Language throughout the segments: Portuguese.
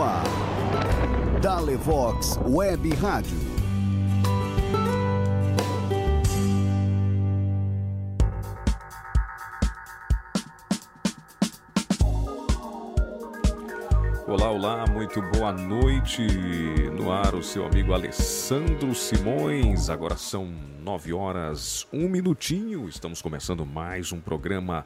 no ar. Dalevox Web Rádio. Olá, olá, muito boa noite. No ar, o seu amigo Alessandro Simões. Agora são nove horas, um minutinho. Estamos começando mais um programa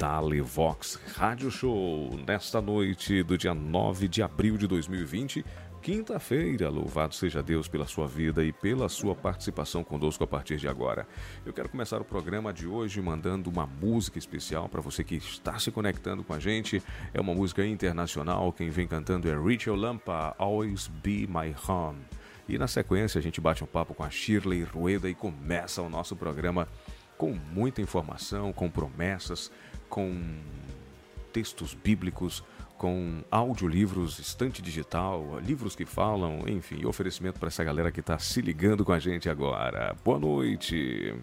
Dale Vox Rádio Show nesta noite do dia 9 de abril de 2020, quinta-feira. Louvado seja Deus pela sua vida e pela sua participação conosco a partir de agora. Eu quero começar o programa de hoje mandando uma música especial para você que está se conectando com a gente. É uma música internacional, quem vem cantando é Rachel Lampa, Always Be My Home. E na sequência a gente bate um papo com a Shirley Rueda e começa o nosso programa com muita informação, com promessas, com textos bíblicos, com audiolivros, estante digital, livros que falam, enfim, oferecimento para essa galera que está se ligando com a gente agora. Boa noite!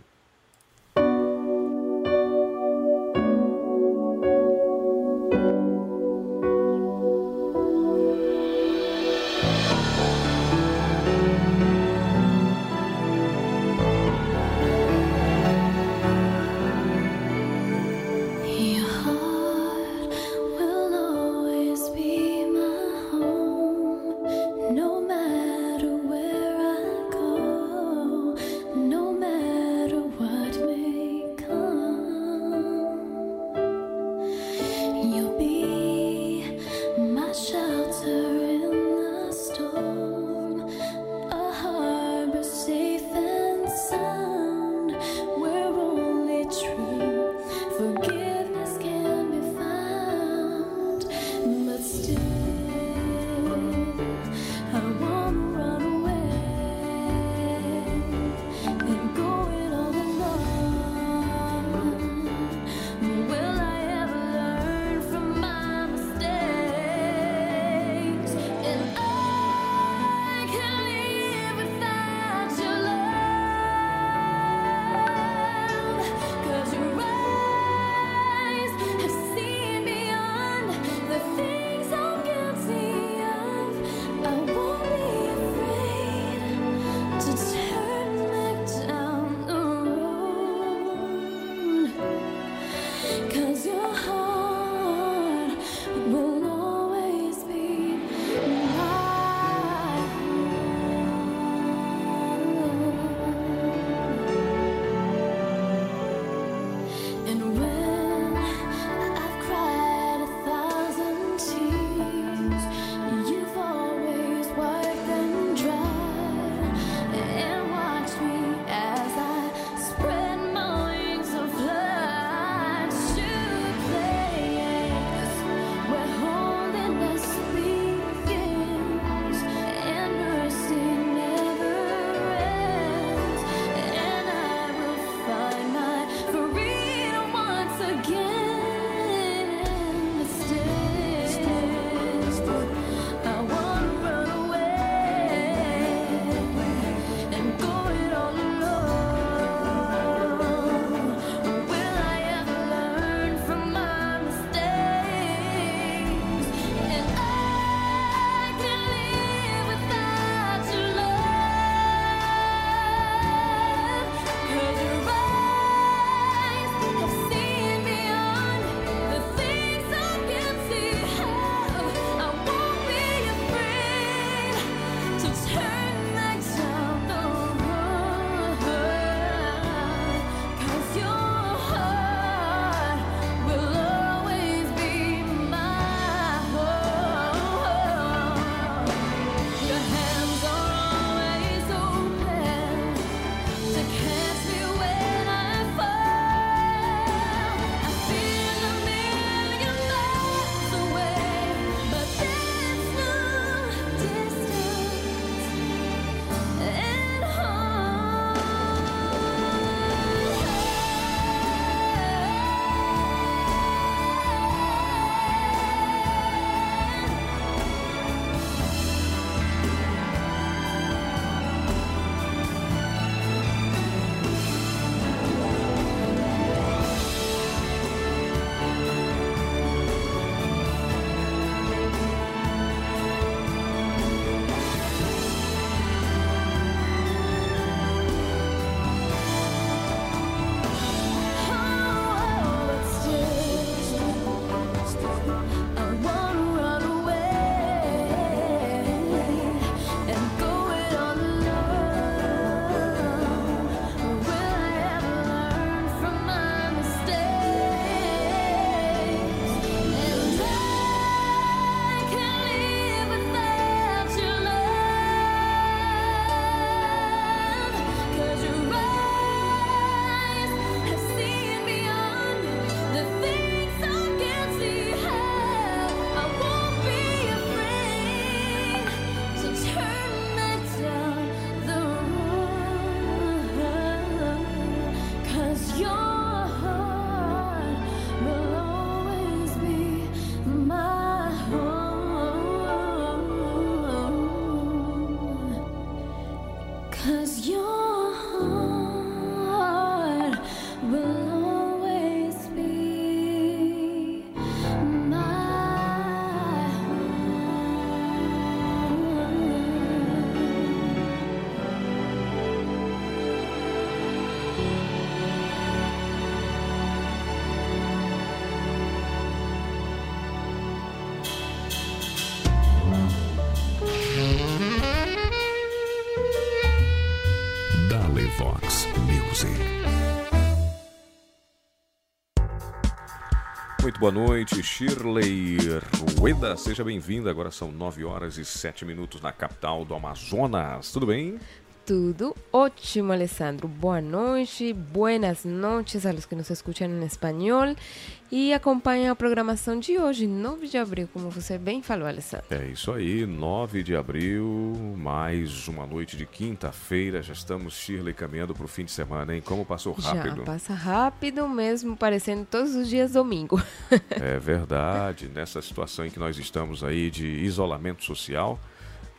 Boa noite. Shirley Rueda, seja bem-vinda. Agora são 9 horas e 7 minutos na capital do Amazonas. Tudo bem? Tudo ótimo, Alessandro. Boa noite, buenas noches a los que nos escuchan em espanhol e acompanham a programação de hoje, 9 de abril, como você bem falou, Alessandro. É isso aí, 9 de abril, mais uma noite de quinta-feira. Já estamos, Shirley, caminhando para o fim de semana, hein? Como passou rápido. Já passa rápido mesmo, parecendo todos os dias domingo. é verdade, nessa situação em que nós estamos aí de isolamento social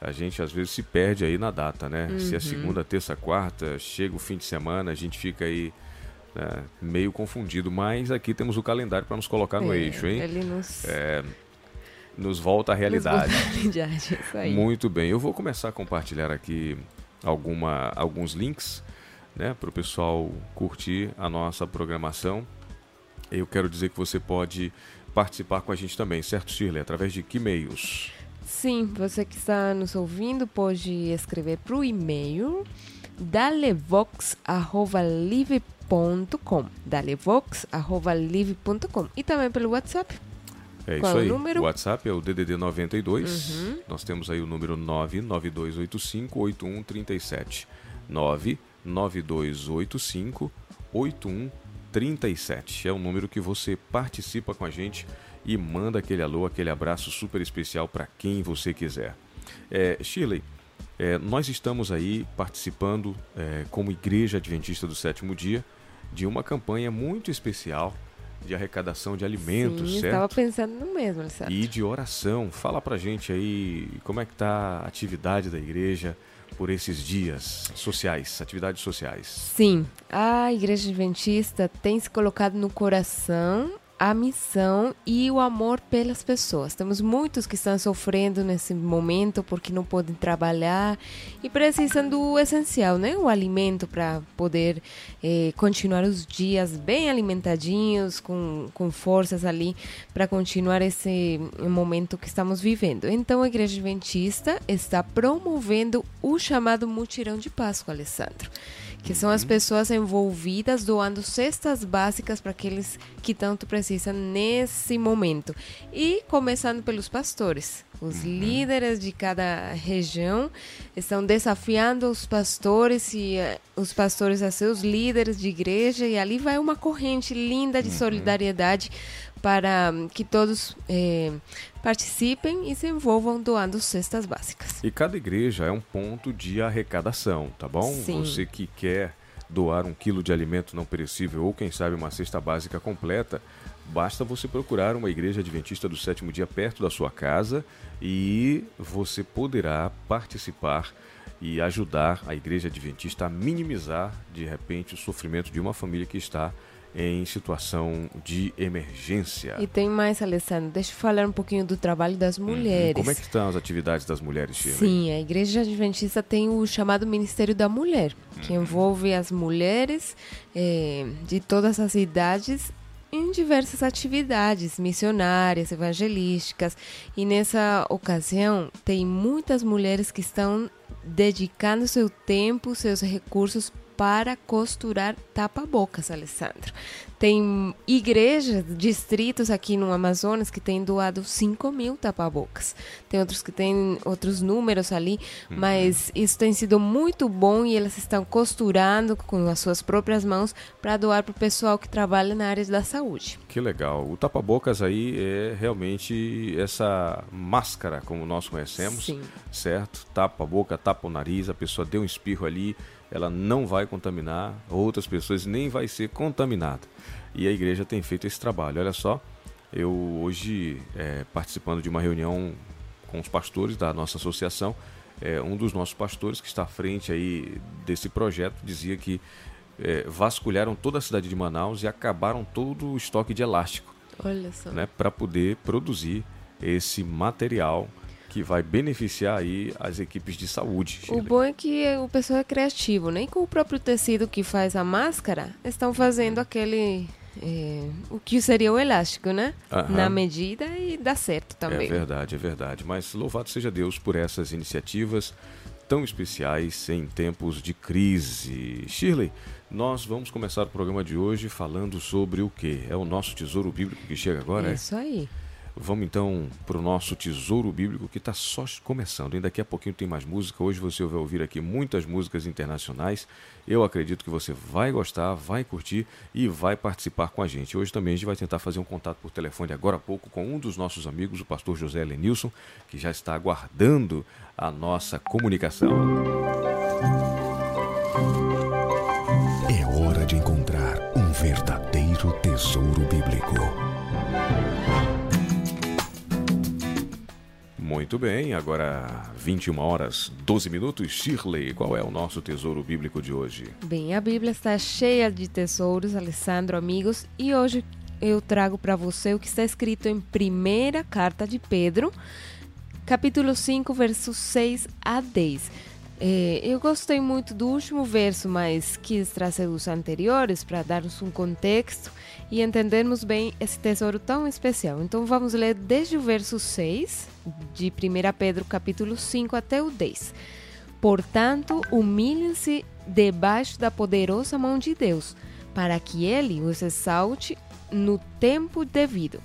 a gente às vezes se perde aí na data, né? Uhum. Se é segunda, terça, quarta, chega o fim de semana, a gente fica aí né, meio confundido. Mas aqui temos o calendário para nos colocar no é, eixo, hein? Ele nos... É, nos volta à realidade. Nos volta à realidade, isso aí. Muito bem. Eu vou começar a compartilhar aqui alguma, alguns links né, para o pessoal curtir a nossa programação. Eu quero dizer que você pode participar com a gente também, certo, Shirley? Através de que meios? Sim, você que está nos ouvindo pode escrever para o e-mail dalevox.live.com dalevox.live.com e também pelo WhatsApp. É Qual isso aí. O, número? WhatsApp é o DDD 92. Uhum. Nós temos aí o número 992858137. 992858137. É o número que você participa com a gente e manda aquele alô, aquele abraço super especial para quem você quiser. É, Shirley, é, nós estamos aí participando é, como Igreja Adventista do Sétimo Dia de uma campanha muito especial de arrecadação de alimentos, Sim, certo? estava pensando no mesmo, certo? E de oração. Fala pra gente aí como é que tá a atividade da igreja por esses dias sociais, atividades sociais. Sim, a Igreja Adventista tem se colocado no coração a missão e o amor pelas pessoas. Temos muitos que estão sofrendo nesse momento porque não podem trabalhar e precisam do essencial, né? O alimento para poder eh, continuar os dias bem alimentadinhos, com, com forças ali para continuar esse momento que estamos vivendo. Então, a Igreja Adventista está promovendo o chamado Mutirão de Páscoa, Alessandro que são as pessoas envolvidas doando cestas básicas para aqueles que tanto precisam nesse momento. E começando pelos pastores. Os uhum. líderes de cada região estão desafiando os pastores e uh, os pastores a seus líderes de igreja e ali vai uma corrente linda de uhum. solidariedade para que todos eh, participem e se envolvam doando cestas básicas. E cada igreja é um ponto de arrecadação, tá bom? Sim. Você que quer doar um quilo de alimento não perecível ou, quem sabe, uma cesta básica completa, basta você procurar uma igreja adventista do sétimo dia perto da sua casa e você poderá participar e ajudar a igreja adventista a minimizar, de repente, o sofrimento de uma família que está em situação de emergência. E tem mais, Alessandro, deixa eu falar um pouquinho do trabalho das uhum. mulheres. Como é que estão as atividades das mulheres, Shirley? Sim, a Igreja Adventista tem o chamado Ministério da Mulher, que uhum. envolve as mulheres eh, de todas as idades em diversas atividades missionárias, evangelísticas. E nessa ocasião, tem muitas mulheres que estão dedicando seu tempo, seus recursos para costurar tapa-bocas, Alessandro. Tem igrejas, distritos aqui no Amazonas que têm doado 5 mil tapa-bocas. Tem outros que têm outros números ali, uhum. mas isso tem sido muito bom e elas estão costurando com as suas próprias mãos para doar para o pessoal que trabalha na área da saúde. Que legal. O tapa-bocas aí é realmente essa máscara, como nós conhecemos, Sim. certo? Tapa a boca, tapa o nariz, a pessoa deu um espirro ali, ela não vai contaminar outras pessoas, nem vai ser contaminada. E a igreja tem feito esse trabalho. Olha só, eu hoje, é, participando de uma reunião com os pastores da nossa associação, é, um dos nossos pastores que está à frente aí desse projeto dizia que é, vasculharam toda a cidade de Manaus e acabaram todo o estoque de elástico. Olha só. Né, para poder produzir esse material que vai beneficiar aí as equipes de saúde. Shirley. O bom é que o pessoal é criativo, nem com o próprio tecido que faz a máscara, estão fazendo aquele é, o que seria o elástico, né? Aham. Na medida e dá certo também. É verdade, é verdade. Mas louvado seja Deus por essas iniciativas tão especiais em tempos de crise. Shirley, nós vamos começar o programa de hoje falando sobre o que? É o nosso tesouro bíblico que chega agora? É isso aí. Vamos então para o nosso tesouro bíblico que está só começando. E daqui a pouquinho tem mais música. Hoje você vai ouvir aqui muitas músicas internacionais. Eu acredito que você vai gostar, vai curtir e vai participar com a gente. Hoje também a gente vai tentar fazer um contato por telefone agora há pouco com um dos nossos amigos, o pastor José Lenilson, que já está aguardando a nossa comunicação. É hora de encontrar um verdadeiro tesouro bíblico. Muito bem, agora 21 horas 12 minutos. Shirley, qual é o nosso tesouro bíblico de hoje? Bem, a Bíblia está cheia de tesouros, Alessandro, amigos, e hoje eu trago para você o que está escrito em primeira carta de Pedro, capítulo 5, versos 6 a 10. É, eu gostei muito do último verso, mas quis trazer os anteriores para darmos um contexto e entendermos bem esse tesouro tão especial. Então vamos ler desde o verso 6 de 1 Pedro capítulo 5 até o 10. Portanto, humilhem-se debaixo da poderosa mão de Deus, para que ele os exalte no tempo devido.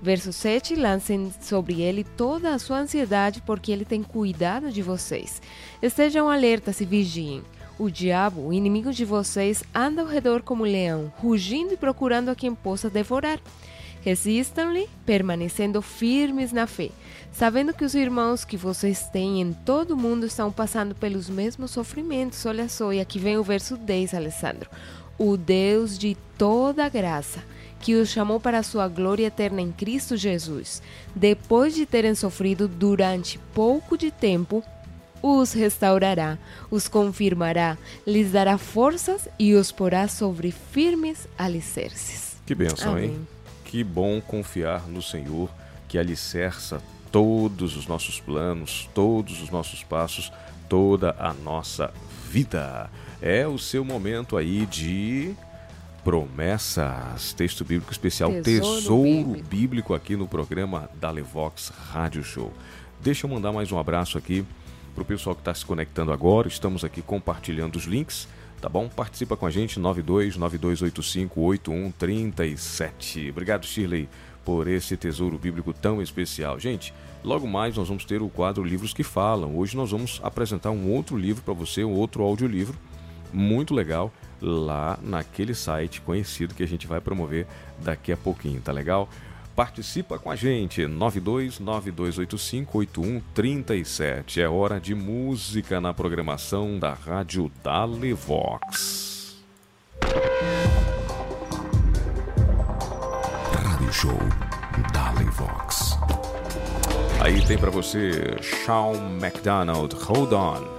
Verso 7: Lancem sobre ele toda a sua ansiedade, porque ele tem cuidado de vocês. Estejam alertas e vigiem. O diabo, o inimigo de vocês, anda ao redor como leão, rugindo e procurando a quem possa devorar. Resistam-lhe, permanecendo firmes na fé, sabendo que os irmãos que vocês têm em todo o mundo estão passando pelos mesmos sofrimentos. Olha só, e aqui vem o verso 10, Alessandro. O Deus de toda graça, que os chamou para a sua glória eterna em Cristo Jesus, depois de terem sofrido durante pouco de tempo, os restaurará, os confirmará, lhes dará forças e os porá sobre firmes alicerces. Que bênção, Amém. hein? Que bom confiar no Senhor, que alicerça todos os nossos planos, todos os nossos passos, toda a nossa vida. É o seu momento aí de promessas. Texto bíblico especial Tesouro, Tesouro bíblico. bíblico aqui no programa da Levox Rádio Show. Deixa eu mandar mais um abraço aqui para o pessoal que está se conectando agora. Estamos aqui compartilhando os links, tá bom? Participa com a gente, 9292858137. Obrigado, Shirley, por esse tesouro bíblico tão especial. Gente, logo mais nós vamos ter o quadro Livros que Falam. Hoje nós vamos apresentar um outro livro para você, um outro audiolivro muito legal lá naquele site conhecido que a gente vai promover daqui a pouquinho, tá legal? Participa com a gente, 9292858137. É hora de música na programação da Rádio Dalevox. Rádio Show Dalevox. Aí tem para você Shawn McDonald, Hold On.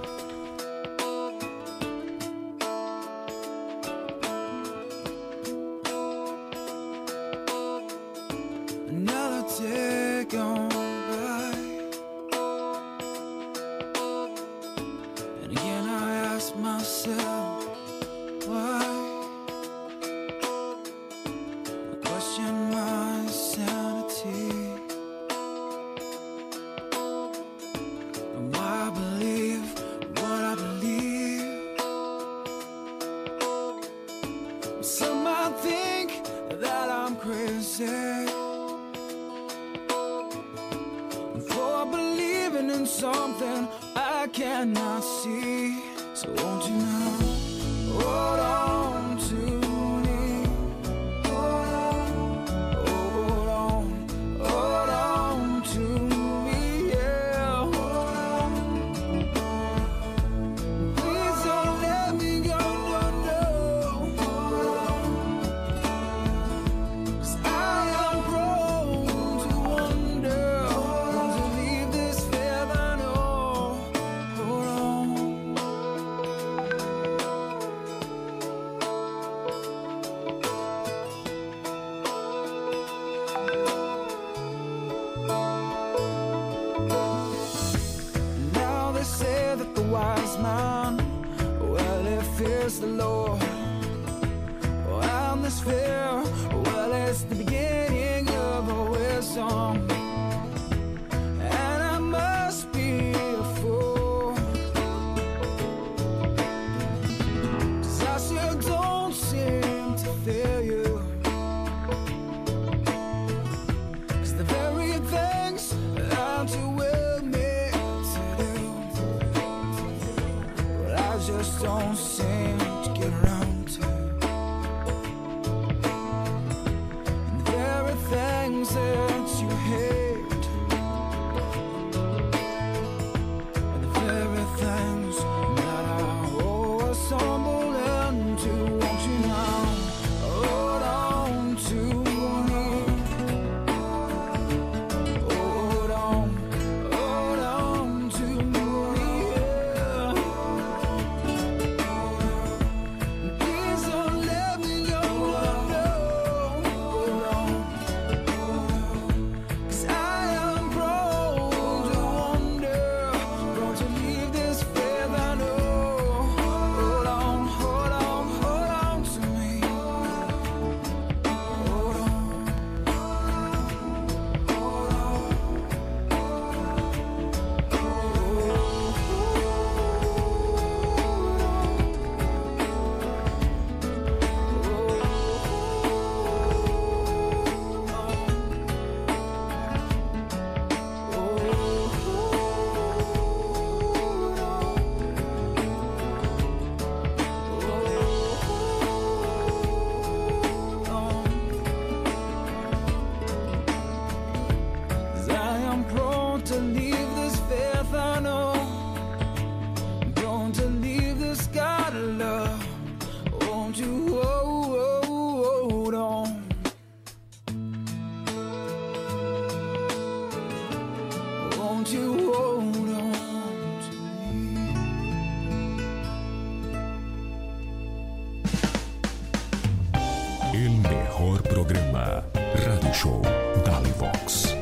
El mejor programa. Radio Show Dalivox.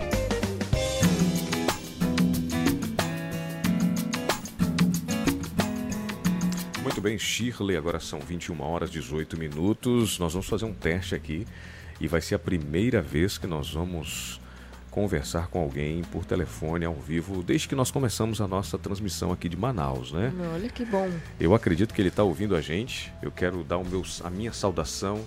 Muito bem, Shirley, agora são 21 horas 18 minutos. Nós vamos fazer um teste aqui e vai ser a primeira vez que nós vamos conversar com alguém por telefone ao vivo desde que nós começamos a nossa transmissão aqui de Manaus, né? Olha que bom. Eu acredito que ele está ouvindo a gente. Eu quero dar o meu, a minha saudação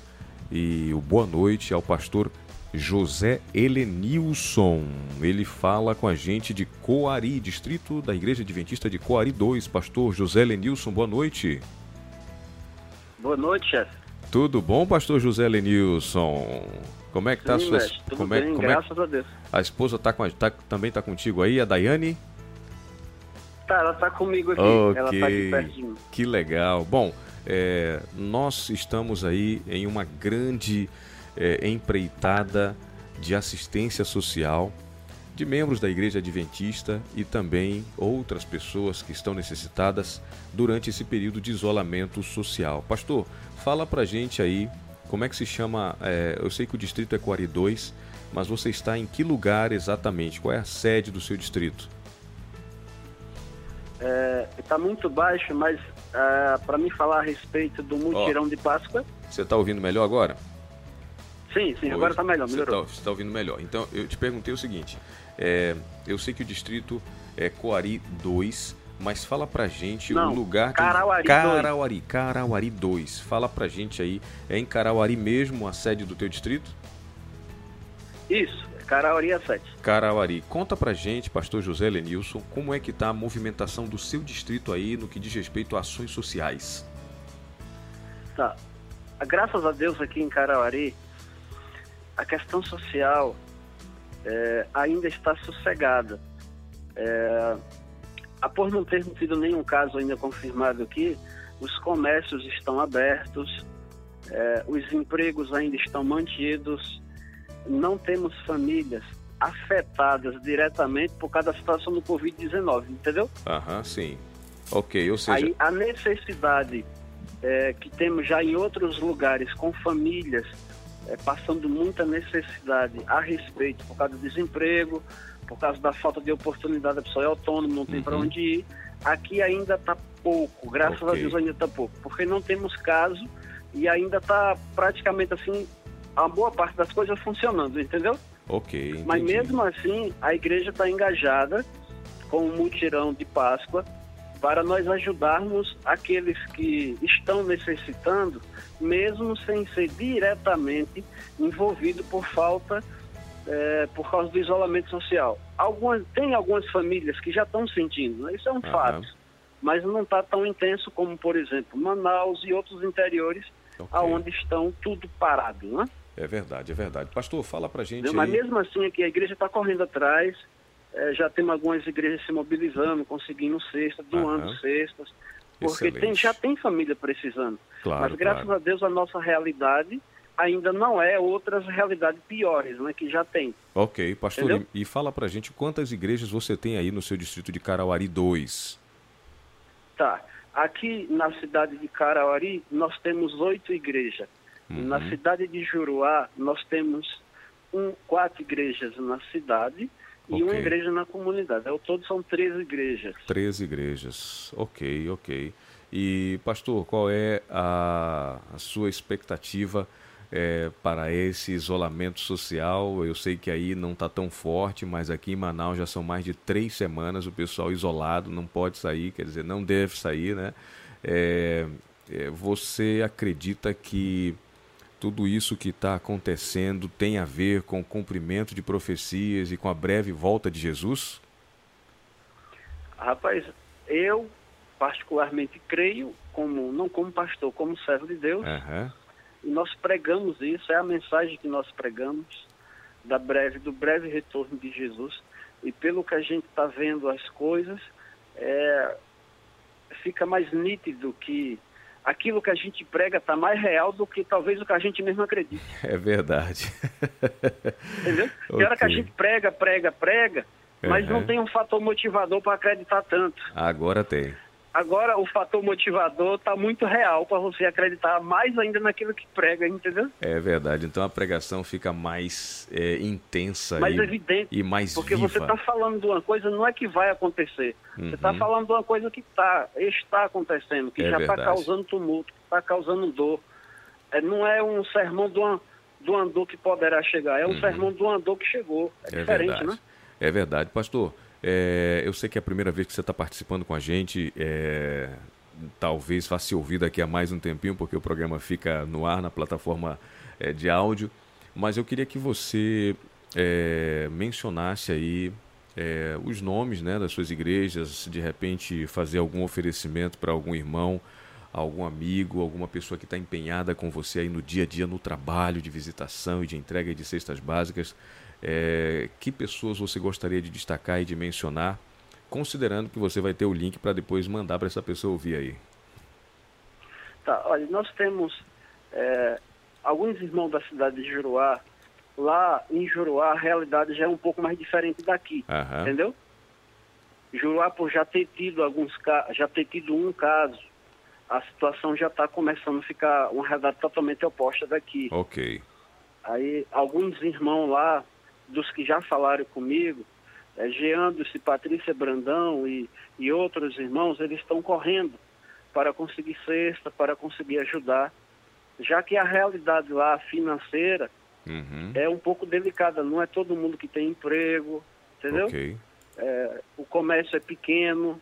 e o boa noite ao pastor José Helenilson. Ele fala com a gente de Coari, distrito da Igreja Adventista de Coari 2. Pastor José Helenilson, boa noite. Boa noite, chefe. Tudo bom, pastor José Lenilson? Como é que tá a sua mestre, tudo como é, bem, como é- graças a Deus. a esposa tá com a- tá- também tá contigo aí, a Daiane? Tá, ela tá comigo aqui. Ela tá aqui Ok, perto de mim. que legal. Bom, é, nós estamos aí em uma grande é, empreitada de assistência social de membros da Igreja Adventista e também outras pessoas que estão necessitadas durante esse período de isolamento social. Pastor, fala pra gente aí como é que se chama. é, eu sei que o distrito é Coari 2, mas você está em que lugar exatamente? Qual é a sede do seu distrito? É, tá muito baixo, mas para me falar a respeito do mutirão de Páscoa. Você está ouvindo melhor agora? Sim, sim, agora tá melhor, melhorou. Você está ouvindo melhor. Então, eu te perguntei o seguinte: é, eu sei que o distrito é Coari 2, mas fala pra gente Não, o lugar. que- Carauari Carauari, Carauari 2. Fala pra gente aí. É em Carauari mesmo a sede do teu distrito? Isso, Carauari a 7. Carauari. Conta pra gente, pastor José Lenilson, como é que tá a movimentação do seu distrito aí no que diz respeito a ações sociais? Tá. Graças a Deus aqui em Carauari, a questão social é, ainda está sossegada. É, após não ter tido nenhum caso ainda confirmado aqui, os comércios estão abertos, é, os empregos ainda estão mantidos, não temos famílias afetadas diretamente por causa da situação do Covid-19, entendeu? Aham, sim. Ok, ou seja... Aí a necessidade é, que temos já em outros lugares com famílias é, passando muita necessidade a respeito por causa do desemprego, por causa da falta de oportunidade, a pessoa é autônomo, não tem Uhum. para onde ir. Aqui ainda está pouco, graças a Ok. Deus ainda está pouco, porque não temos caso e ainda está praticamente assim, a boa parte das coisas funcionando, entendeu? Ok, Mas entendi. mesmo assim, a igreja está engajada com o mutirão de Páscoa para nós ajudarmos aqueles que estão necessitando, mesmo sem ser diretamente envolvido por falta, eh, por causa do isolamento social. Algumas, tem algumas famílias que já estão sentindo, né? isso é um Aham. fato, mas não está tão intenso como, por exemplo, Manaus e outros interiores, Ok. aonde estão tudo parado, né? É verdade, é verdade. Pastor, fala pra gente? Mas aí... mesmo assim aqui a igreja está correndo atrás, eh, já temos algumas igrejas se mobilizando, conseguindo cestas, doando Aham. cestas, porque tem, já tem família precisando. Claro, Mas graças claro. a Deus a nossa realidade ainda não é outras realidades piores, né, que já tem. Ok, pastor, Entendeu? e e fala pra gente quantas igrejas você tem aí no seu distrito de Carauari 2. Tá. Aqui na cidade de Carauari nós temos oito igrejas. Uhum. Na cidade de Juruá nós temos um, quatro igrejas na cidade e uma Ok. igreja na comunidade. Ao todo são três igrejas. Três igrejas. Ok, ok. E, pastor, qual é a, a sua expectativa eh, para esse isolamento social? Eu sei que aí não está tão forte, mas aqui em Manaus já são mais de três semanas o pessoal isolado, não pode sair, quer dizer, não deve sair, né? Eh, eh, você acredita que tudo isso que está acontecendo tem a ver com o cumprimento de profecias e com a breve volta de Jesus? Rapaz, eu particularmente creio, como não como pastor, como servo de Deus, Aham. e nós pregamos isso, é a mensagem que nós pregamos da breve, do breve retorno de Jesus. E pelo que a gente está vendo as coisas, é, fica mais nítido que aquilo que a gente prega está mais real do que talvez o que a gente mesmo acredita. É verdade. Entendeu? Tem hora que a gente prega, prega, prega, mas Uhum. não tem um fator motivador para acreditar tanto. Agora tem. Agora o fator motivador está muito real para você acreditar mais ainda naquilo que prega, entendeu? É verdade. Então a pregação fica mais é, intensa Mais e, evidente. e mais Porque viva. você está falando de uma coisa, não é que vai acontecer. Você está Uhum. falando de uma coisa que tá, está acontecendo, que É já está causando tumulto, está causando dor. É, não é um sermão de uma, de uma dor que poderá chegar, é um sermão de uma dor que chegou. É, É diferente, verdade. né? É verdade. Pastor, é, eu sei que é a primeira vez que você está participando com a gente. é, talvez vá se ouvir daqui a mais um tempinho, porque o programa fica no ar na plataforma é, de áudio. Mas eu queria que você é, mencionasse aí é, os nomes né, das suas igrejas, de repente fazer algum oferecimento para algum irmão, algum amigo, alguma pessoa que está empenhada com você aí no dia a dia, no trabalho de visitação e de entrega de cestas básicas. É, que pessoas você gostaria de destacar e de mencionar, considerando que você vai ter o link para depois mandar para essa pessoa ouvir aí? Tá, olha, nós temos é, alguns irmãos da cidade de Juruá. Lá em Juruá a realidade já é um pouco mais diferente daqui, Aham. entendeu? Juruá, por já ter tido alguns já ter tido um caso, a situação já está começando a ficar uma realidade totalmente oposta daqui. Ok. Aí alguns irmãos lá, dos que já falaram comigo, é, Geandros e Patrícia Brandão e, e outros irmãos, eles estão correndo para conseguir cesta, para conseguir ajudar, já que a realidade lá financeira Uhum. é um pouco delicada, não é todo mundo que tem emprego, entendeu? Ok. É, o comércio é pequeno,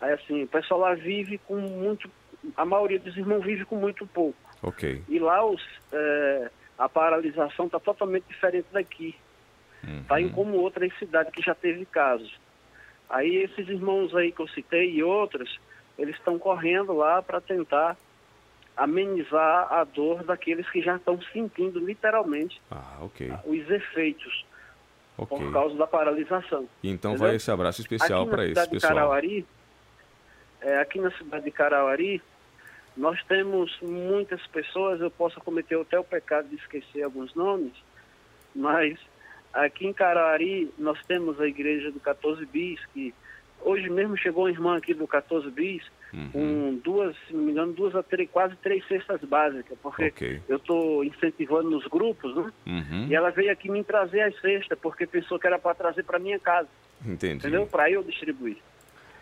aí assim, o pessoal lá vive com muito, a maioria dos irmãos vive com muito pouco. Ok. E lá os, é, a paralisação está totalmente diferente daqui. Tá? em como outras cidades que já teve casos. Aí esses irmãos aí que eu citei e outros, eles estão correndo lá para tentar amenizar a dor daqueles que já estão sentindo literalmente Ah, ok. os efeitos Ok. por causa da paralisação. Então Entendeu? vai esse abraço especial para esse cidade pessoal. Carauari, é, aqui na cidade de Carauari, nós temos muitas pessoas, eu posso cometer até o pecado de esquecer alguns nomes, mas aqui em Carauari nós temos a igreja do 14 bis, que hoje mesmo chegou uma irmã aqui do 14 bis, Uhum. com duas, se não me engano, duas a três, quase três cestas básicas, porque Ok. eu estou incentivando nos grupos, né? Uhum. E ela veio aqui me trazer as cestas, porque pensou que era para trazer para minha casa, Entendi. entendeu? Para eu distribuir.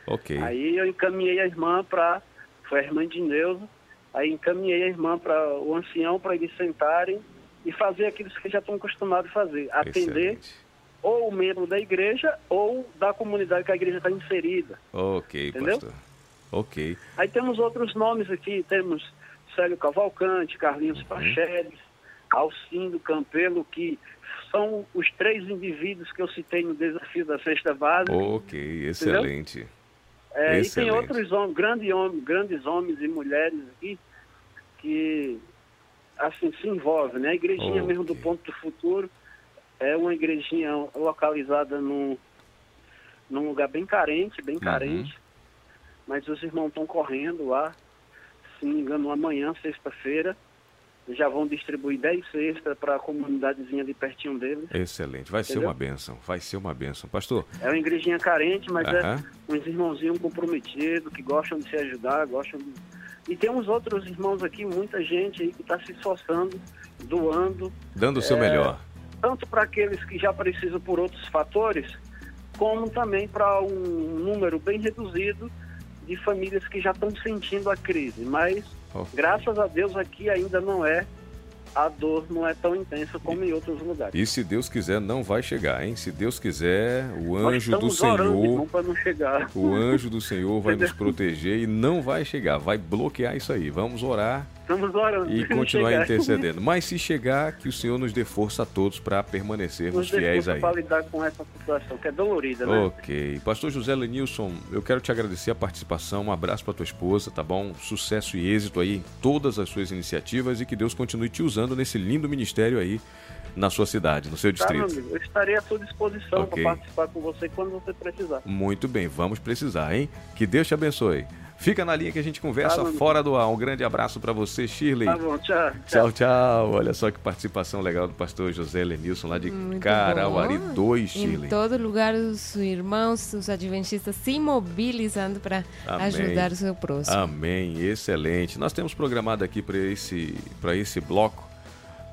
Ok. Aí eu encaminhei a irmã para. Foi a irmã de Neuza. Aí encaminhei a irmã para o ancião para eles sentarem e fazer aquilo que já estão acostumados a fazer. Atender Excelente. ou o membro da igreja ou da comunidade que a igreja está inserida. Ok, Entendeu? pastor. Ok. Aí temos outros nomes aqui. Temos Célio Cavalcante, Uhum. Carlinhos Prachedes, Alcindo Campelo, que são os três indivíduos que eu citei no desafio da cesta básica. Ok, excelente. É, e tem Excelente. outros homens, grandes homens, grandes homens e mulheres aqui que assim se envolvem, né? A igrejinha mesmo do. Ponto do Futuro é uma igrejinha localizada num, num lugar bem carente, Uhum. bem carente. Mas os irmãos estão correndo lá, se não me engano, amanhã, sexta-feira, já vão distribuir 10 cestas para a comunidadezinha ali pertinho deles. Excelente. Vai ser Entendeu? uma bênção. Vai ser uma bênção. Pastor, É uma igrejinha carente, mas é uns irmãozinhos comprometidos, que gostam de se ajudar, gostam de... E tem uns outros irmãos aqui, muita gente aí que está se esforçando, doando, dando o seu É, melhor. tanto para aqueles que já precisam por outros fatores, como também para um número bem reduzido de famílias que já estão sentindo a crise. Mas, Ok. graças a Deus, aqui ainda não é, a dor não é tão intensa como em outros lugares. E se Deus quiser, não vai chegar, hein? Se Deus quiser, o anjo do orando, Senhor, para não chegar. o anjo do Senhor vai nos proteger e não vai chegar, vai bloquear isso aí. Vamos orar Estamos orando. e continuar chegar. intercedendo. Mas se chegar, que o Senhor nos dê força a todos para permanecermos Nos fiéis aí. para lidar com essa situação, que é dolorida, né? Ok. Pastor José Lenilson, eu quero te agradecer a participação. Um abraço para tua esposa, tá bom? Sucesso e êxito aí em todas as suas iniciativas e que Deus continue te usando nesse lindo ministério aí na sua cidade, no seu Tá, distrito. amigo, eu estarei à sua disposição Ok. para participar com você quando você precisar. Muito bem, vamos precisar, hein? Que Deus te abençoe. Fica na linha que a gente conversa Tá, fora do ar. Um grande abraço para você, Shirley. Tá bom, tchau. Tchau, tchau. Olha só que participação legal do pastor José Lenilson, lá de Muito Carauari bom. 2, Em Shirley. todo lugar, os irmãos, os adventistas se mobilizando para ajudar o seu próximo. Amém, excelente. Nós temos programado aqui para esse, para esse bloco,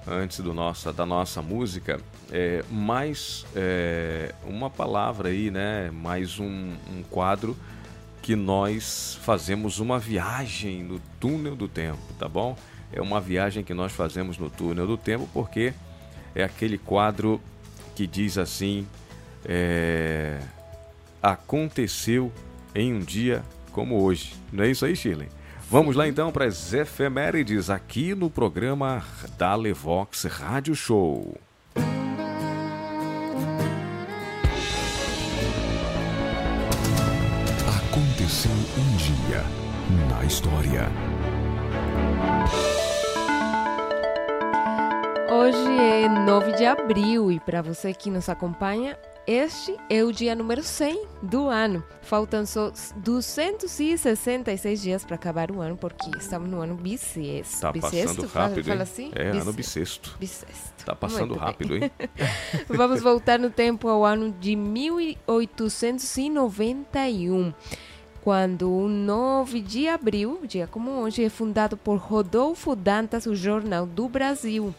antes do nossa, da nossa música, é, mais é, uma palavra aí, né? Mais um, um quadro que nós fazemos uma viagem no túnel do tempo, tá bom? É uma viagem que nós fazemos no túnel do tempo porque é aquele quadro que diz assim: é, aconteceu em um dia como hoje. Não é isso aí, Shirley? Vamos lá então para as efemérides aqui no programa da Levox Rádio Show. Aconteceu um dia na história. Hoje é 9 de abril e para você que nos acompanha, este é o dia número 100 do ano. Faltam só 266 dias para acabar o ano, porque estamos no ano bissexto. Tá bissexto? passando Fala- rápido, fala hein? assim? É, ano Bissexto. bissexto. Bissexto. Tá passando Muito bem. rápido, hein? Vamos voltar no tempo ao ano de 1891, quando o 9 de abril, dia como hoje, é fundado por Rodolfo Dantas, o Jornal do Brasil.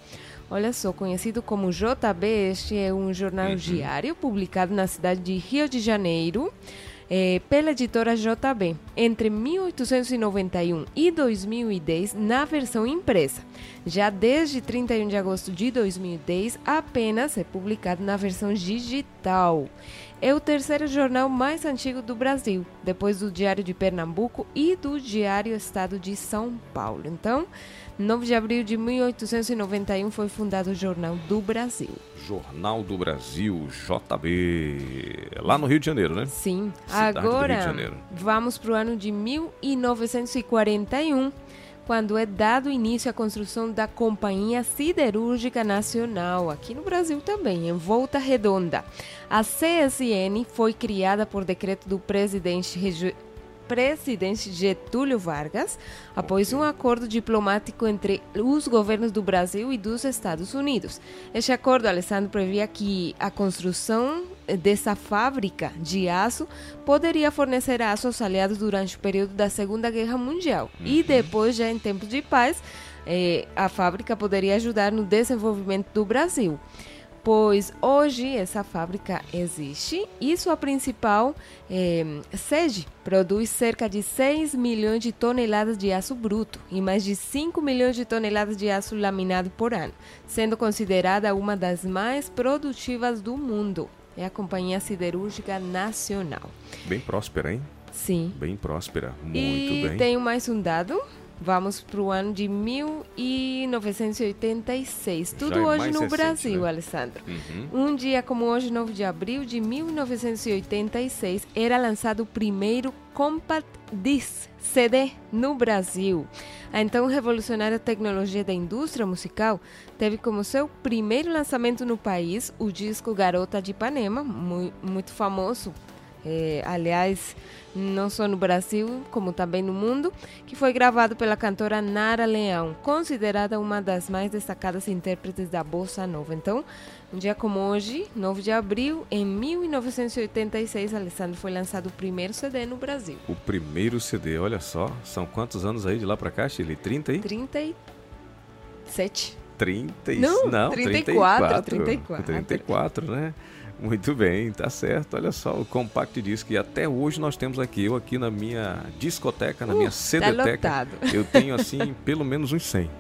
Olha só, conhecido como JB, este é um jornal diário publicado na cidade de Rio de Janeiro eh, pela editora JB entre 1891 e 2010 na versão impressa. Já desde 31 de agosto de 2010 apenas é publicado na versão digital. É o terceiro jornal mais antigo do Brasil, depois do Diário de Pernambuco e do Diário Estado de São Paulo. Então, 9 de abril de 1891 foi fundado o Jornal do Brasil. Jornal do Brasil, JB. Lá no Rio de Janeiro, né? Sim. Cidade Agora, vamos para o ano de 1941, quando é dado início à construção da Companhia Siderúrgica Nacional, aqui no Brasil também, em Volta Redonda. A CSN foi criada por decreto do presidente presidente Getúlio Vargas, após um acordo diplomático entre os governos do Brasil e dos Estados Unidos. Este acordo, Alessandro, previa que a construção dessa fábrica de aço poderia fornecer aço aos aliados durante o período da Segunda Guerra Mundial. E depois, já em tempos de paz, eh, a fábrica poderia ajudar no desenvolvimento do Brasil pois hoje essa fábrica existe e sua principal eh, sede produz cerca de 6 milhões de toneladas de aço bruto e mais de 5 milhões de toneladas de aço laminado por ano, sendo considerada uma das mais produtivas do mundo. É a Companhia Siderúrgica Nacional. Bem próspera, hein? Sim. Bem próspera. Muito e bem. tenho mais um dado. Vamos para o ano de 1986. Tudo é hoje no recente, Brasil, né? Alessandro. Uhum. Um dia como hoje, 9 de abril de 1986, era lançado o primeiro Compact Disc CD no Brasil. A então revolucionária tecnologia da indústria musical teve como seu primeiro lançamento no país o disco Garota de Ipanema, mui- muito famoso eh, aliás, não só no Brasil, como também no mundo, que foi gravado pela cantora Nara Leão, considerada uma das mais destacadas intérpretes da bossa nova. Então, um dia como hoje, 9 de abril, em 1986, Alessandro foi lançado o primeiro CD no Brasil. O primeiro CD, olha só. São quantos anos aí de lá pra cá, Chile? 30 aí? 37. 30 e... Não, não 34, 34. 34, né? Muito bem, tá certo. Olha só, o Compact Disc. E até hoje nós temos aqui, eu aqui na minha discoteca, na minha Uh, tá CDteca, lotado. eu tenho assim pelo menos uns 100,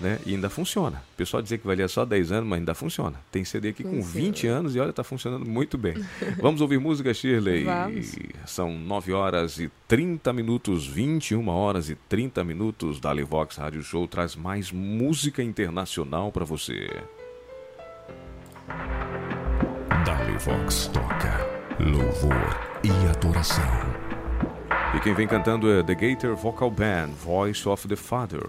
né? E ainda funciona. O pessoal dizer que valia só 10 anos, mas ainda funciona. Tem CD aqui com Funciona. 20 anos e olha, tá funcionando muito bem. Vamos ouvir música, Shirley? Vamos. São 9 horas e 30 minutos, 21 horas e 30 minutos. Dali Vox Rádio Show traz mais música internacional para você. Dali Vox toca louvor e adoração. E quem vem cantando é The Gator Vocal Band, Voice of the Father.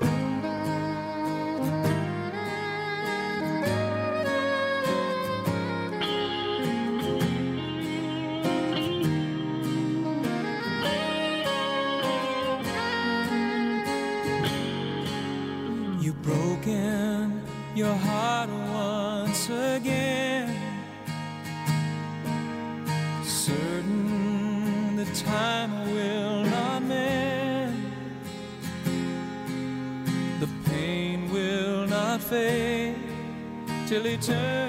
Till eternity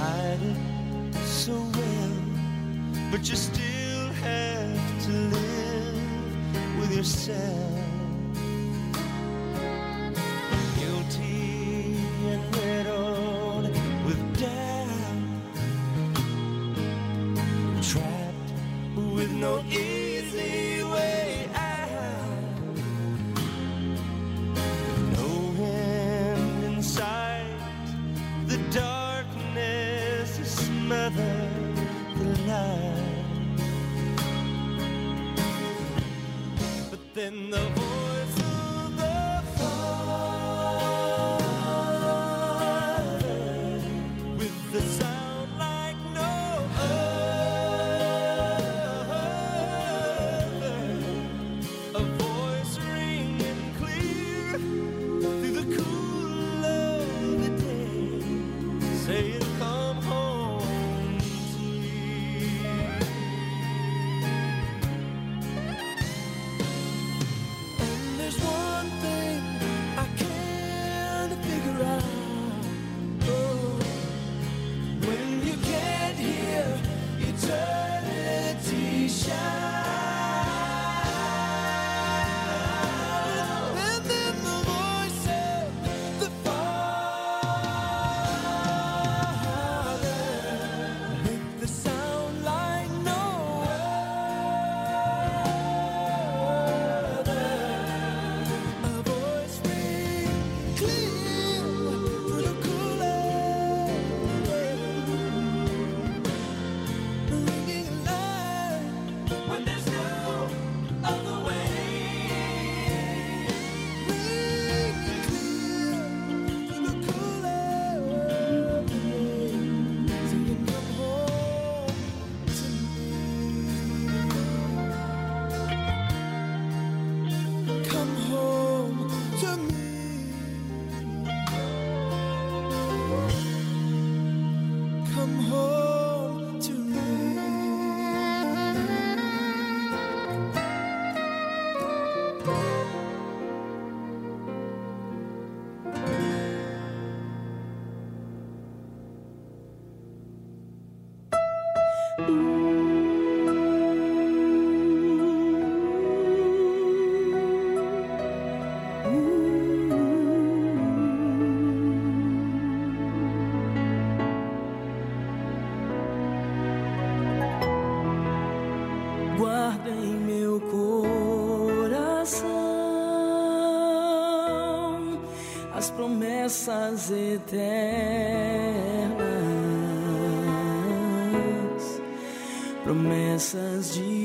hide it so well, but you still have to live with yourself. promessas de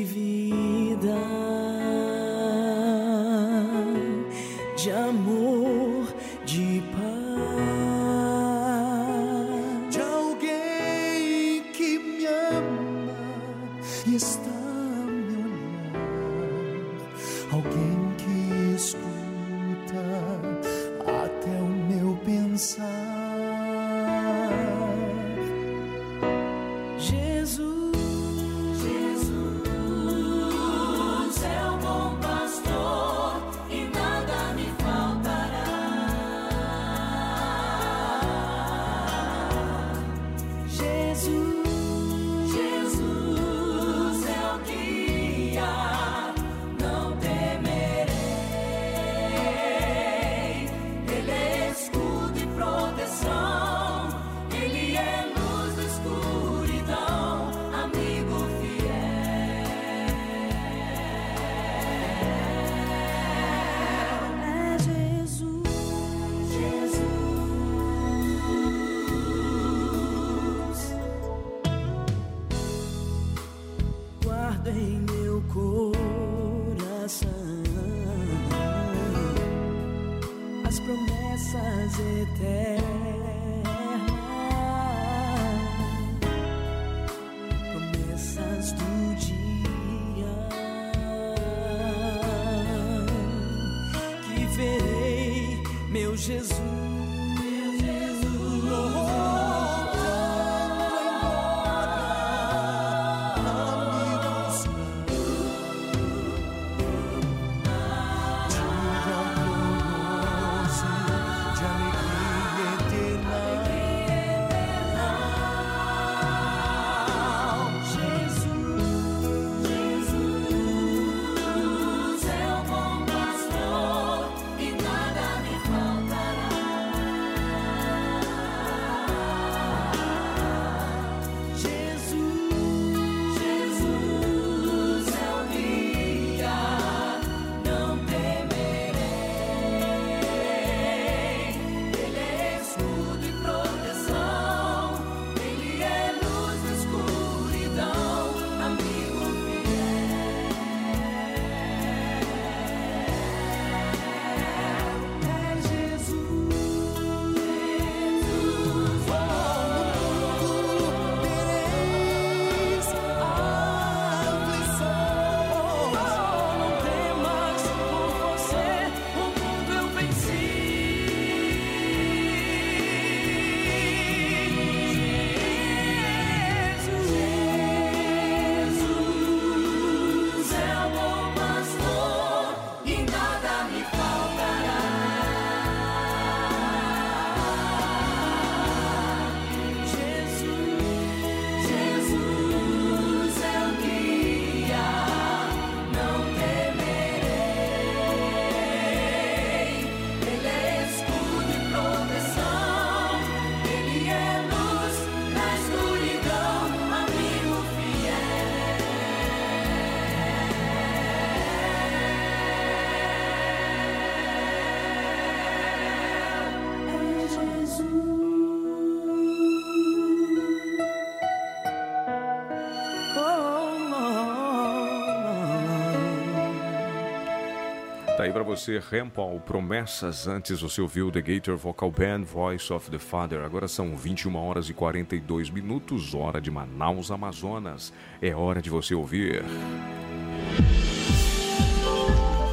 Pra você, Rampal, Promessas. Antes você ouviu The Gator Vocal Band, Voice of the Father. Agora são 21 horas e 42 minutos, hora de Manaus, Amazonas. É hora de você ouvir.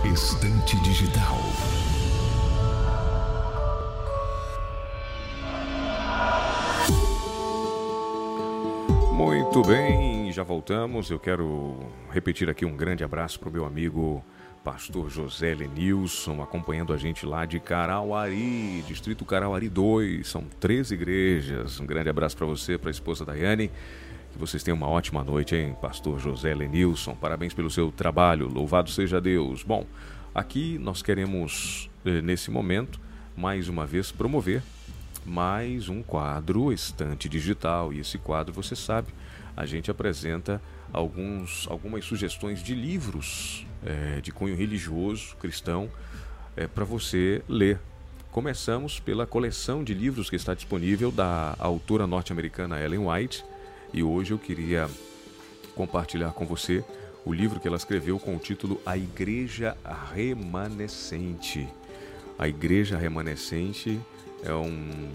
Estante Digital. Muito bem, já voltamos. Eu quero repetir aqui um grande abraço para o meu amigo pastor José Lenilson, acompanhando a gente lá de Carauari, distrito Carauari 2. São três igrejas. Um grande abraço para você, para a esposa Daiane. Que vocês tenham uma ótima noite, hein, pastor José Lenilson. Parabéns pelo seu trabalho. Louvado seja Deus. Bom, aqui nós queremos, eh, nesse momento, mais uma vez promover mais um quadro estante digital. E esse quadro, você sabe, a gente apresenta alguns, algumas sugestões de livros é, de cunho religioso, cristão, é, para você ler. Começamos pela coleção de livros que está disponível da autora norte-americana Ellen White. E hoje eu queria compartilhar com você o livro que ela escreveu com o título A Igreja Remanescente. A Igreja Remanescente é um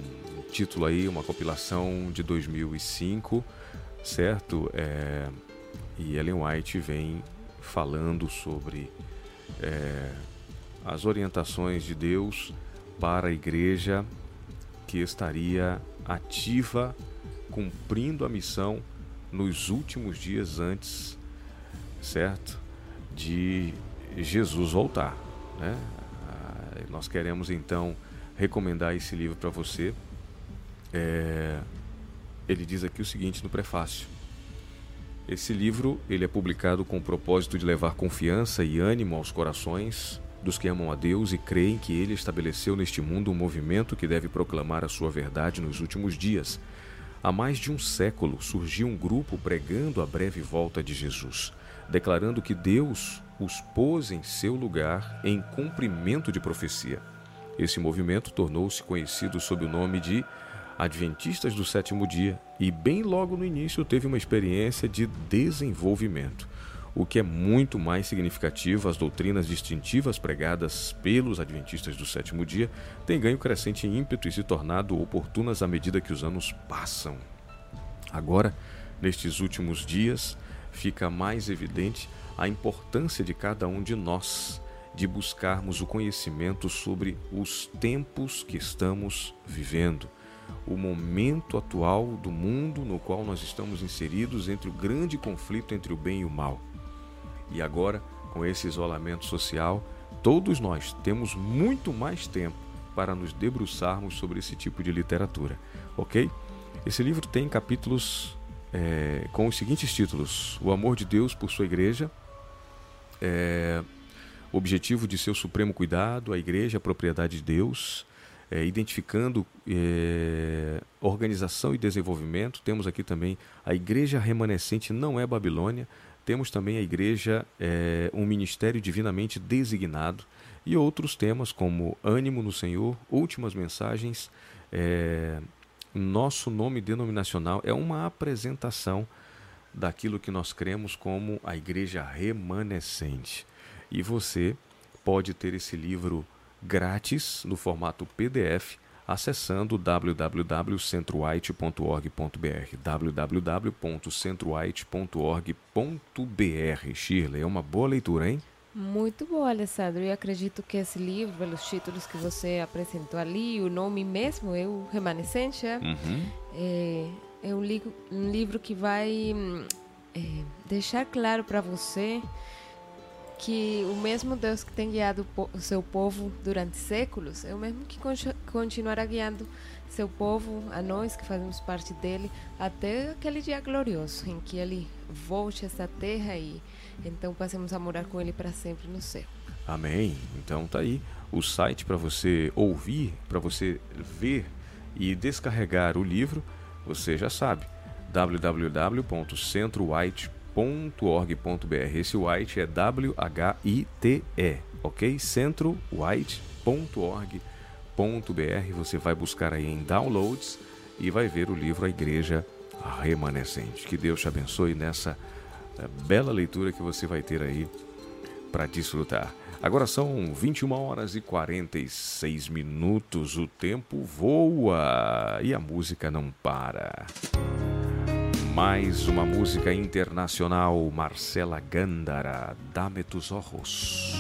título aí, uma compilação de 2005, certo? É, e Ellen White vem falando sobre é, as orientações de Deus para a igreja que estaria ativa, cumprindo a missão nos últimos dias antes, certo? De Jesus voltar. Né? Ah, nós queremos então recomendar esse livro para você. É, ele diz aqui o seguinte no prefácio: esse livro ele é publicado com o propósito de levar confiança e ânimo aos corações dos que amam a Deus e creem que Ele estabeleceu neste mundo um movimento que deve proclamar a sua verdade nos últimos dias. Há mais de um século surgiu um grupo pregando a breve volta de Jesus, declarando que Deus os pôs em seu lugar em cumprimento de profecia. Esse movimento tornou-se conhecido sob o nome de Adventistas do Sétimo Dia e, bem logo no início, teve uma experiência de desenvolvimento. O que é muito mais significativo, as doutrinas distintivas pregadas pelos Adventistas do Sétimo Dia têm ganho crescente ímpeto e se tornado oportunas à medida que os anos passam. Agora, nestes últimos dias, fica mais evidente a importância de cada um de nós de buscarmos o conhecimento sobre os tempos que estamos vivendo, o momento atual do mundo no qual nós estamos inseridos entre o grande conflito entre o bem e o mal. E agora, com esse isolamento social, todos nós temos muito mais tempo para nos debruçarmos sobre esse tipo de literatura, ok? Esse livro tem capítulos é, com os seguintes títulos: O amor de Deus por sua igreja, é, objetivo de seu supremo cuidado, a igreja, a propriedade de Deus, é, identificando é, organização e desenvolvimento. Temos aqui também a igreja remanescente não é Babilônia. Temos também a igreja, é, um ministério divinamente designado e outros temas como ânimo no Senhor, últimas mensagens. Nosso nome denominacional é uma apresentação daquilo que nós cremos como a igreja remanescente. E você pode ter esse livro grátis no formato PDF acessando www.centroite.org.br www.centroite.org.br Shirley, é uma boa leitura, hein? Muito boa, Alessandro. E acredito que esse livro, pelos títulos que você apresentou ali, o nome mesmo é o Remanescente, é, Uhum. é, é um, li um livro que vai hum, é, deixar claro para você que o mesmo Deus que tem guiado o, seu povo durante séculos é o mesmo que con continuará guiando seu povo, a nós que fazemos parte dele, até aquele dia glorioso em que ele volte a essa terra e então passemos a morar com ele para sempre no céu. Amém. Então tá aí o site para você ouvir, para você ver e descarregar o livro, você já sabe, www.centrowhite.org.br. Esse White é W-H-I-T-E, ok? centrowhite.org.br. Você vai buscar aí em downloads e vai ver o livro A Igreja Remanescente. Que Deus te abençoe nessa eh, bela leitura que você vai ter aí para desfrutar. Agora são 21 horas e 46 minutos. O tempo voa e a música não para. Mais uma música internacional, Marcela Gandara, Dame tus ojos.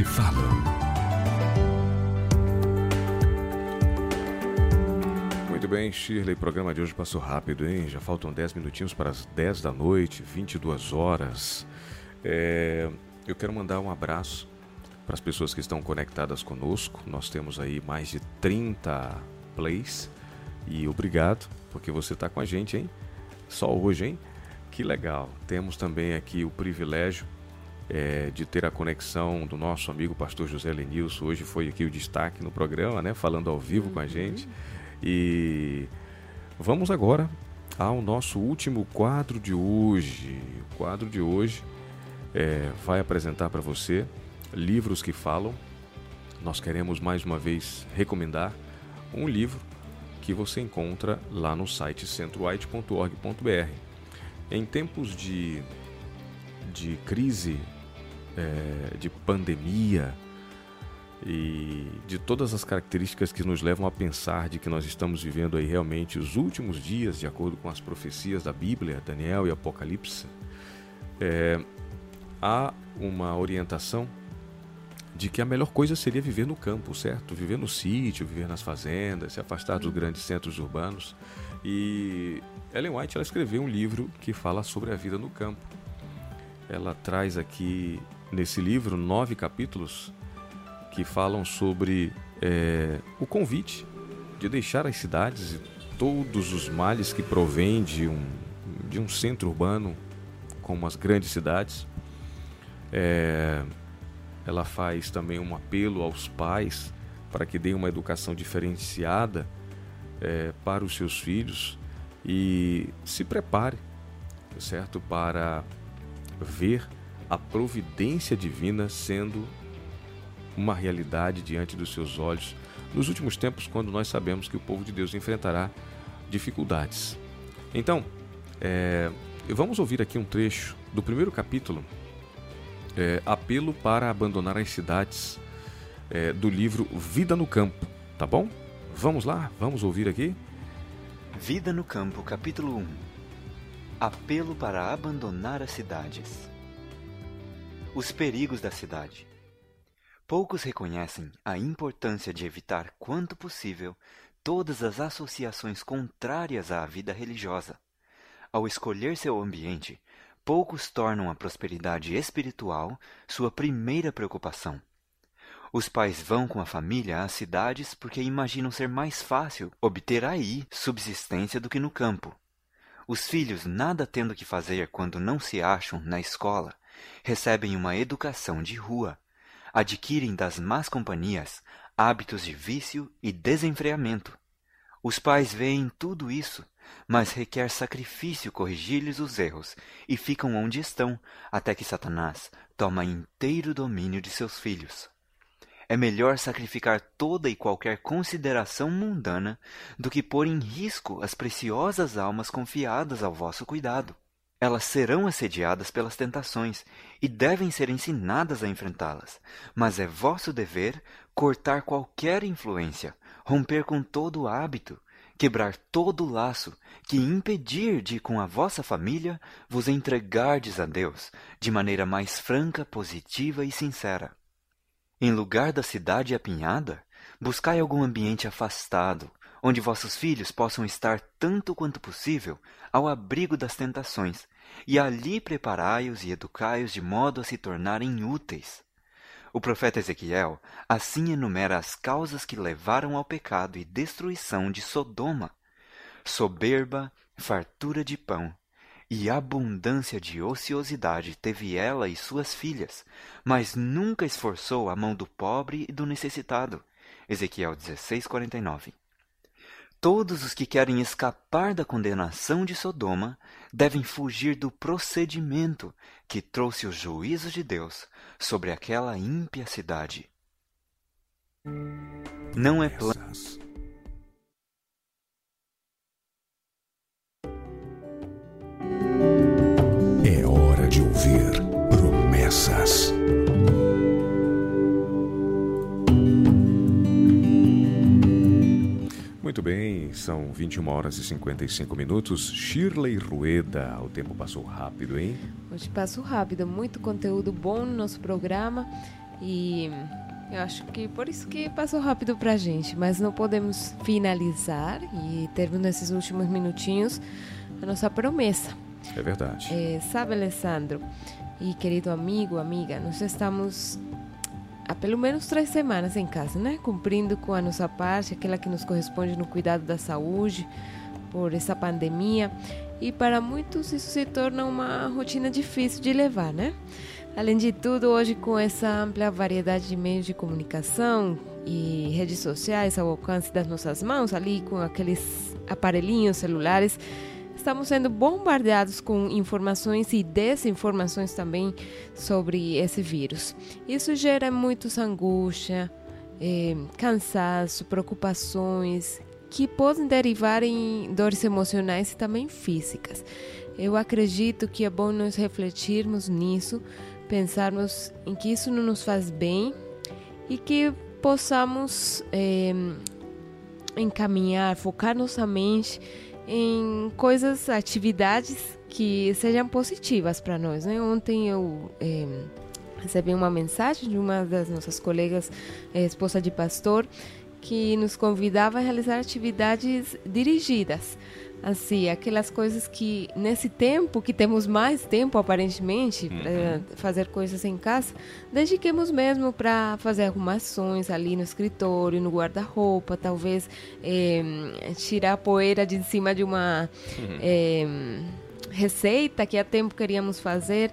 Que falam. Muito bem, Shirley, o programa de hoje passou rápido, hein? Já faltam 10 minutinhos para as 10 da noite, 22 horas. É, eu quero mandar um abraço para as pessoas que estão conectadas conosco. Nós temos aí mais de 30 plays e obrigado porque você está com a gente, hein? Só hoje, hein? Que legal. Temos também aqui o privilégio é, de ter a conexão do nosso amigo pastor José Lenilson. Hoje foi aqui o destaque no programa, né? Falando ao vivo com a gente. E vamos agora ao nosso último quadro de hoje. O quadro de hoje é, vai apresentar para você livros que falam. Nós queremos mais uma vez recomendar um livro que você encontra lá no site centroite.org.br. Em tempos de, de crise, é, de pandemia, e de todas as características que nos levam a pensar de que nós estamos vivendo aí realmente os últimos dias, de acordo com as profecias da Bíblia, Daniel e Apocalipse, é, há uma orientação de que a melhor coisa seria viver no campo, certo? Viver no sítio, viver nas fazendas, se afastar dos grandes centros urbanos. E Ellen White ela escreveu um livro que fala sobre a vida no campo. Ela traz aqui nesse livro nove capítulos que falam sobre é, o convite de deixar as cidades e todos os males que provêm de um, de um centro urbano como as grandes cidades. É, ela faz também um apelo aos pais para que deem uma educação diferenciada é, para os seus filhos e se prepare, certo, para ver a providência divina sendo uma realidade diante dos seus olhos nos últimos tempos, quando nós sabemos que o povo de Deus enfrentará dificuldades. Então, é, vamos ouvir aqui um trecho do primeiro capítulo, é, Apelo para Abandonar as Cidades, é, do livro Vida no Campo, tá bom? Vamos lá, vamos ouvir aqui? Vida no Campo, capítulo 1 Apelo para abandonar as cidades. Os perigos da cidade. Poucos reconhecem a importância de evitar quanto possível todas as associações contrárias à vida religiosa. Ao escolher seu ambiente, poucos tornam a prosperidade espiritual sua primeira preocupação. Os pais vão com a família às cidades porque imaginam ser mais fácil obter aí subsistência do que no campo. Os filhos, nada tendo que fazer quando não se acham na escola, recebem uma educação de rua adquirem das más companhias hábitos de vício e desenfreamento. Os pais veem tudo isso, mas requer sacrifício corrigir-lhes os erros e ficam onde estão até que Satanás toma inteiro domínio de seus filhos. É melhor sacrificar toda e qualquer consideração mundana do que pôr em risco as preciosas almas confiadas ao vosso cuidado. Elas serão assediadas pelas tentações e devem ser ensinadas a enfrentá-las, mas é vosso dever cortar qualquer influência, romper com todo o hábito, quebrar todo o laço que impedir de, com a vossa família, vos entregardes a Deus de maneira mais franca, positiva e sincera. Em lugar da cidade apinhada, buscai algum ambiente afastado, onde vossos filhos possam estar tanto quanto possível ao abrigo das tentações, e ali preparai-os e educai-os de modo a se tornarem úteis. O profeta Ezequiel assim enumera as causas que levaram ao pecado e destruição de Sodoma: soberba, fartura de pão, e abundância de ociosidade teve ela e suas filhas, mas nunca esforçou a mão do pobre e do necessitado. Ezequiel 16:49. Todos os que querem escapar da condenação de Sodoma devem fugir do procedimento que trouxe o juízo de Deus sobre aquela ímpia cidade. Não é plano. Muito bem, são 21 horas e 55 minutos. Shirley Rueda, o tempo passou rápido, hein? Hoje passou rápido, muito conteúdo bom no nosso programa e eu acho que por isso que passou rápido pra gente, mas não podemos finalizar e termos nesses últimos minutinhos a nossa promessa. É verdade. É, sabe, Alessandro e querido amigo, amiga, nós estamos há pelo menos três semanas em casa, né? Cumprindo com a nossa parte, aquela que nos corresponde no cuidado da saúde por essa pandemia. E para muitos isso se torna uma rotina difícil de levar, né? Além de tudo, hoje com essa ampla variedade de meios de comunicação e redes sociais ao alcance das nossas mãos, ali com aqueles aparelhinhos celulares, estamos sendo bombardeados com informações e desinformações também sobre esse vírus. Isso gera muitos angústia, eh, cansaço, preocupações que podem derivar em dores emocionais e também físicas. Eu acredito que é bom nós refletirmos nisso, pensarmos em que isso não nos faz bem e que possamos eh, encaminhar, focar nossa mente em coisas, atividades que sejam positivas para nós. Né? Ontem eu eh, recebi uma mensagem de uma das nossas colegas, eh, esposa de pastor, que nos convidava a realizar atividades dirigidas. Assim, aquelas coisas que nesse tempo, que temos mais tempo aparentemente para fazer coisas em casa, dediquemos mesmo para fazer arrumações ali no escritório, no guarda-roupa, talvez eh, tirar a poeira de cima de uma eh, receita que há tempo queríamos fazer,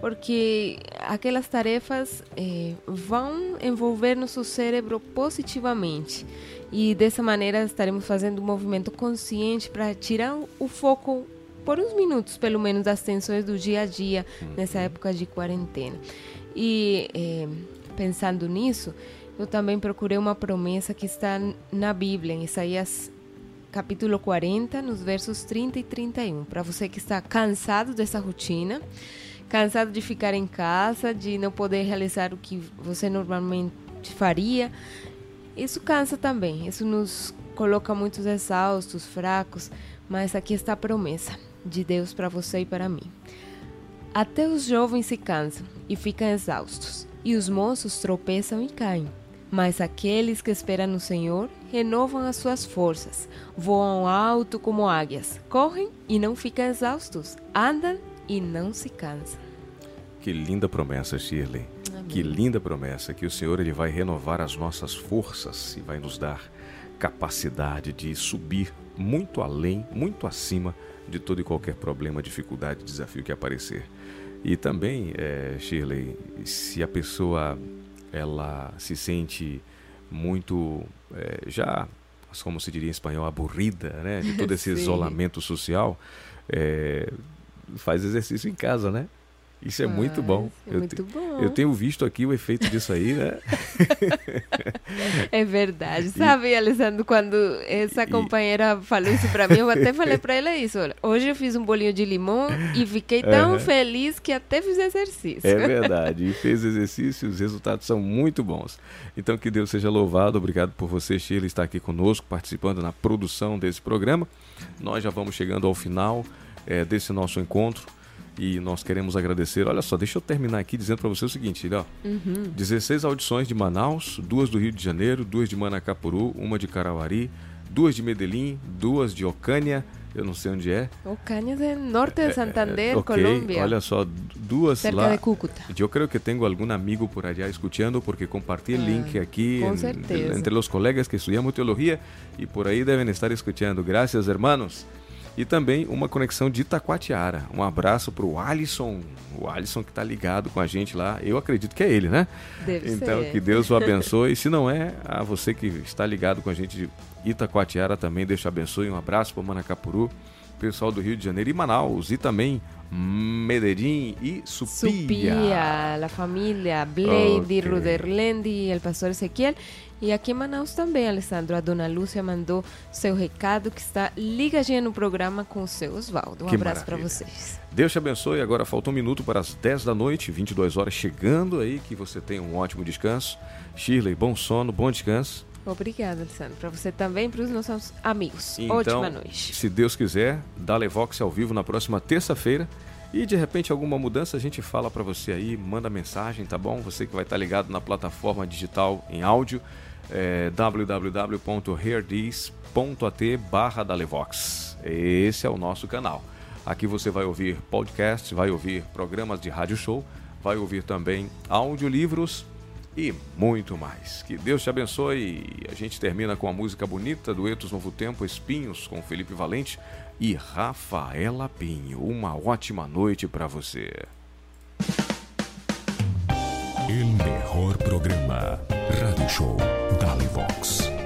porque aquelas tarefas eh, vão envolver nosso cérebro positivamente. E dessa maneira estaremos fazendo um movimento consciente para tirar o foco por uns minutos, pelo menos, das tensões do dia a dia nessa época de quarentena. E eh, pensando nisso, eu também procurei uma promessa que está na Bíblia, em Isaías capítulo 40, nos versos 30 e 31. Para você que está cansado dessa rotina, cansado de ficar em casa, de não poder realizar o que você normalmente faria, isso cansa também. Isso nos coloca muitos exaustos, fracos, mas aqui está a promessa de Deus para você e para mim. Até os jovens se cansam e ficam exaustos, e os moços tropeçam e caem. Mas aqueles que esperam no Senhor renovam as suas forças, voam alto como águias, correm e não ficam exaustos, andam e não se cansam. Que linda promessa, Shirley. Que linda promessa que o Senhor ele vai renovar as nossas forças e vai nos dar capacidade de subir muito além, muito acima de todo e qualquer problema, dificuldade, desafio que aparecer. E também, eh, Shirley, se a pessoa ela se sente muito eh, já, como se diria em espanhol, aburrida, né, de todo esse isolamento social, eh, faz exercício em casa, né? Isso é muito bom. É Eu muito te- bom. Eu tenho visto aqui o efeito disso aí, né? É verdade. Sabe, Alessandro, quando essa companheira falou isso pra mim, eu até falei pra ela isso. Olha, hoje eu fiz um bolinho de limão e fiquei tão Aham. feliz que até fiz exercício. É verdade. E fez exercício, os resultados são muito bons. Então que Deus seja louvado. Obrigado por você, Sheila, estar aqui conosco, participando na produção desse programa. Nós já vamos chegando ao final eh, desse nosso encontro. E nós queremos agradecer. Olha só, deixa eu terminar aqui dizendo para você o seguinte, ó. 16 audições de Manaus, duas do Rio de Janeiro, duas de Manacapuru, uma de Carauari, duas de Medellín, duas de Ocânia, eu não sei onde é. Ocañas é norte de Santander, Ok, Colômbia. Olha só, duas cerca lá. de Cúcuta. Eu creio que tenho algum amigo por allá escuchando porque compartí el link aqui com en- entre os colegas que estudamos teologia e por aí devem estar escutando. Graças, hermanos. E também uma conexão de Itacoatiara. Um abraço para o Alisson, o Alisson que está ligado com a gente lá. Eu acredito que é ele, né? Deve então, ser. que Deus o abençoe. E se não é, a você que está ligado com a gente de Itacoatiara também, Deus te abençoe. Um abraço para Manacapuru, pessoal do Rio de Janeiro e Manaus. E também Medellín e Supia. Supia, la familia Blady, Ok. Ruderlendi e el pastor Ezequiel. E aqui em Manaus também, Alessandro. A dona Lúcia mandou seu recado que está ligadinha no programa com o seu Oswaldo. Um Que abraço para vocês. Deus te abençoe. Agora falta um minuto para as 10 da noite, 22 horas chegando aí. Que você tenha um ótimo descanso. Shirley, bom sono, bom descanso. Obrigada, Alessandro. Para você também para os nossos amigos. Então, Ótima noite. se Deus quiser, dá Levox ao vivo na próxima terça-feira. E de repente alguma mudança a gente fala para você aí, manda mensagem, tá bom? Você que vai estar ligado na plataforma digital em áudio, é, www.hearthis.at barra Dalevox. Esse é o nosso canal. Aqui você vai ouvir podcasts, vai ouvir programas de rádio show, vai ouvir também audiolivros e muito mais. Que Deus te abençoe. A gente termina com a música bonita do Etos Novo Tempo, Espinhos, com Felipe Valente e Rafaela Pinho. Uma ótima noite para você. El mejor programa. Radio Show Dalivox.